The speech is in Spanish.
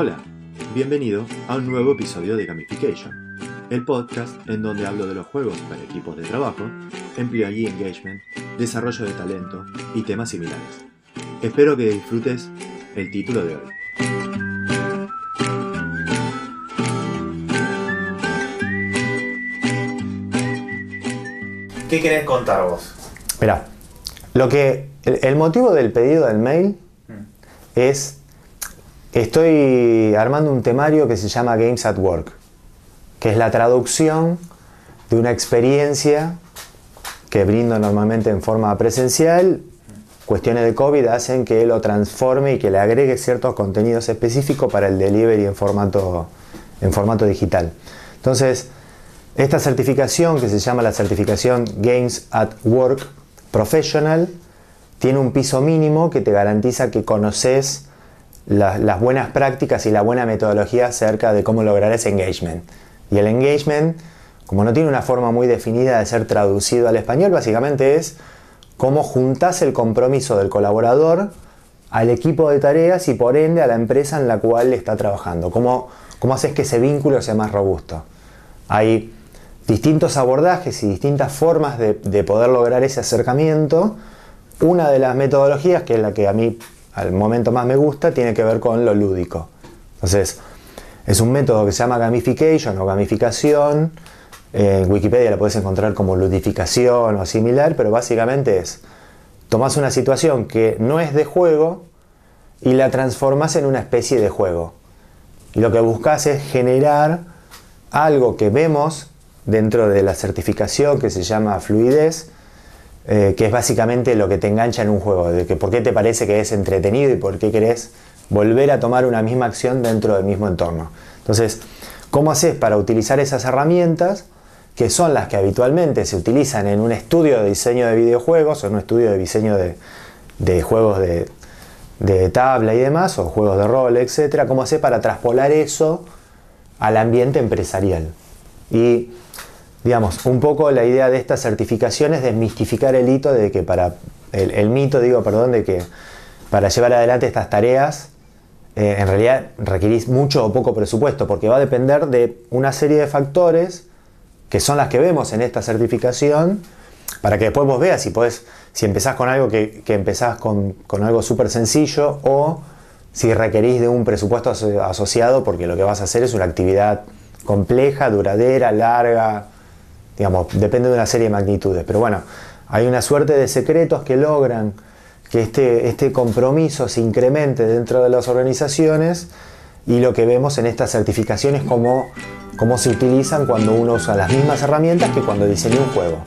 Hola, bienvenido a un nuevo episodio de Gamification, el podcast en donde hablo de los juegos para equipos de trabajo, employee engagement, desarrollo de talento y temas similares. Espero que disfrutes el título de hoy. ¿Qué querés contar vos? Mira, lo que el, el motivo del pedido del mail es estoy armando un temario que se llama Games at Work, que es la traducción de una experiencia que brindo normalmente en forma presencial. Cuestiones de COVID hacen que lo transforme y que le agregue ciertos contenidos específicos para el delivery en formato, en formato digital. Entonces, esta certificación, que se llama la certificación Games at Work Professional, tiene un piso mínimo que te garantiza que conoces la- las buenas prácticas y la buena metodología acerca de cómo lograr ese engagement. Y el engagement, como no tiene una forma muy definida de ser traducido al español, básicamente es cómo juntas el compromiso del colaborador al equipo de tareas y por ende a la empresa en la cual está trabajando. Cómo, cómo haces que ese vínculo sea más robusto. Hay distintos abordajes y distintas formas de, de poder lograr ese acercamiento. Una de las metodologías, que es la que a mí al momento más me gusta, tiene que ver con lo lúdico. Entonces, es un método que se llama gamification o gamificación. En Wikipedia la puedes encontrar como ludificación o similar, pero básicamente es, tomas una situación que no es de juego y la transformas en una especie de juego. Y lo que buscas es generar algo que vemos dentro de la certificación que se llama fluidez, eh, que es básicamente lo que te engancha en un juego, de que por qué te parece que es entretenido y por qué querés volver a tomar una misma acción dentro del mismo entorno. Entonces, ¿cómo haces para utilizar esas herramientas que son las que habitualmente se utilizan en un estudio de diseño de videojuegos o en un estudio de diseño de, juegos de, tabla y demás, o juegos de rol, etcétera? ¿Cómo haces para traspolar eso al ambiente empresarial? Y digamos, un poco la idea de esta certificación es desmistificar el hito de que para el, mito, digo, perdón, de que para llevar adelante estas tareas eh, en realidad requerís mucho o poco presupuesto, porque va a depender de una serie de factores que son las que vemos en esta certificación, para que después vos veas si podés, si empezás con algo que, que empezás con, algo súper sencillo o si requerís de un presupuesto aso- asociado, porque lo que vas a hacer es una actividad compleja, duradera, larga, digamos, depende de una serie de magnitudes. Pero bueno, hay una suerte de secretos que logran que este, este compromiso se incremente dentro de las organizaciones y lo que vemos en estas certificaciones como cómo se utilizan cuando uno usa las mismas herramientas que cuando diseña un juego.